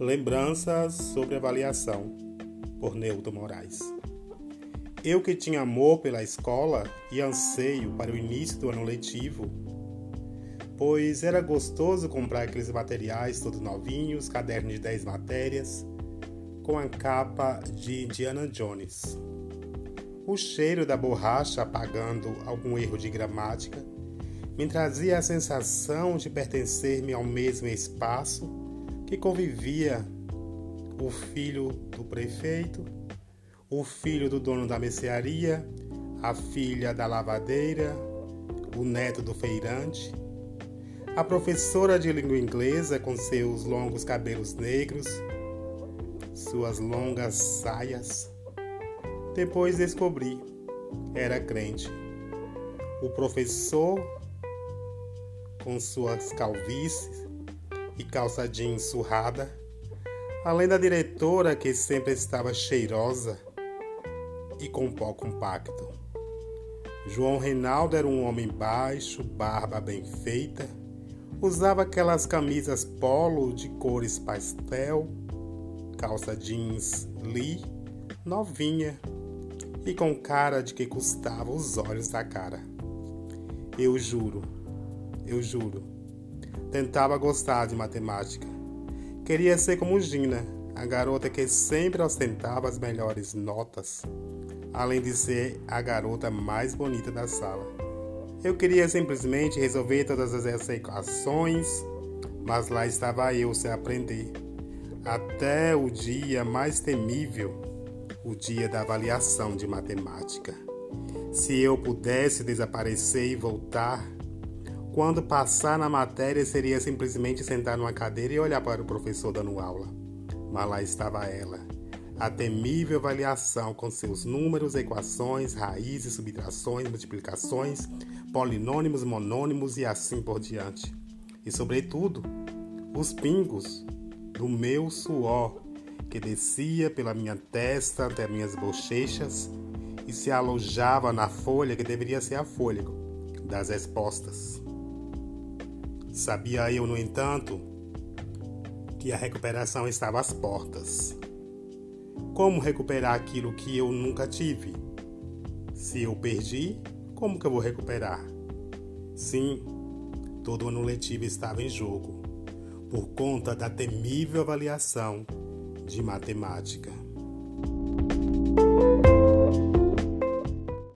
Lembranças sobre avaliação, por Neuto Moraes. Eu que tinha amor pela escola e anseio para o início do ano letivo, pois era gostoso comprar aqueles materiais todos novinhos, cadernos de 10 matérias, com a capa de Indiana Jones. O cheiro da borracha apagando algum erro de gramática me trazia a sensação de pertencer-me ao mesmo espaço que convivia o filho do prefeito, o filho do dono da mercearia, a filha da lavadeira, o neto do feirante, a professora de língua inglesa com seus longos cabelos negros, suas longas saias. Depois descobri, era crente. O professor com suas calvícies e calça jeans surrada, além da diretora que sempre estava cheirosa e com pó compacto. João Reinaldo era um homem baixo, barba bem feita, usava aquelas camisas polo de cores pastel, calça jeans Lee, novinha e com cara de que custava os olhos da cara. Eu juro, eu juro, Tentava gostar de matemática. Queria ser como Gina, a garota que sempre ostentava as melhores notas, além de ser a garota mais bonita da sala. Eu queria simplesmente resolver todas as equações, mas lá estava eu sem aprender. Até o dia mais temível, o dia da avaliação de matemática. Se eu pudesse desaparecer e voltar, quando passar na matéria, seria simplesmente sentar numa cadeira e olhar para o professor dando aula. Mas lá estava ela, a temível avaliação com seus números, equações, raízes, subtrações, multiplicações, polinômicos, monônimos e assim por diante. E, sobretudo, os pingos do meu suor que descia pela minha testa até minhas bochechas e se alojava na folha que deveria ser a folha das respostas. Sabia eu, no entanto, que a recuperação estava às portas. Como recuperar aquilo que eu nunca tive? Se eu perdi, como que eu vou recuperar? Sim, todo ano letivo estava em jogo, por conta da temível avaliação de matemática.